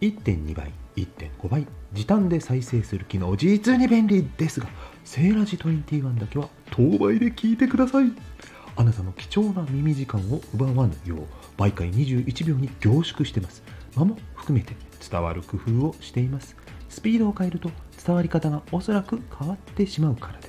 1.2倍1.5倍時短で再生する機能実に便利ですがセーラジ21だけは当倍で聞いてください。あなたの貴重な耳時間を奪わぬよう毎回21秒に凝縮してます。間も含めて伝わる工夫をしています。スピードを変えると伝わり方がおそらく変わってしまうからです。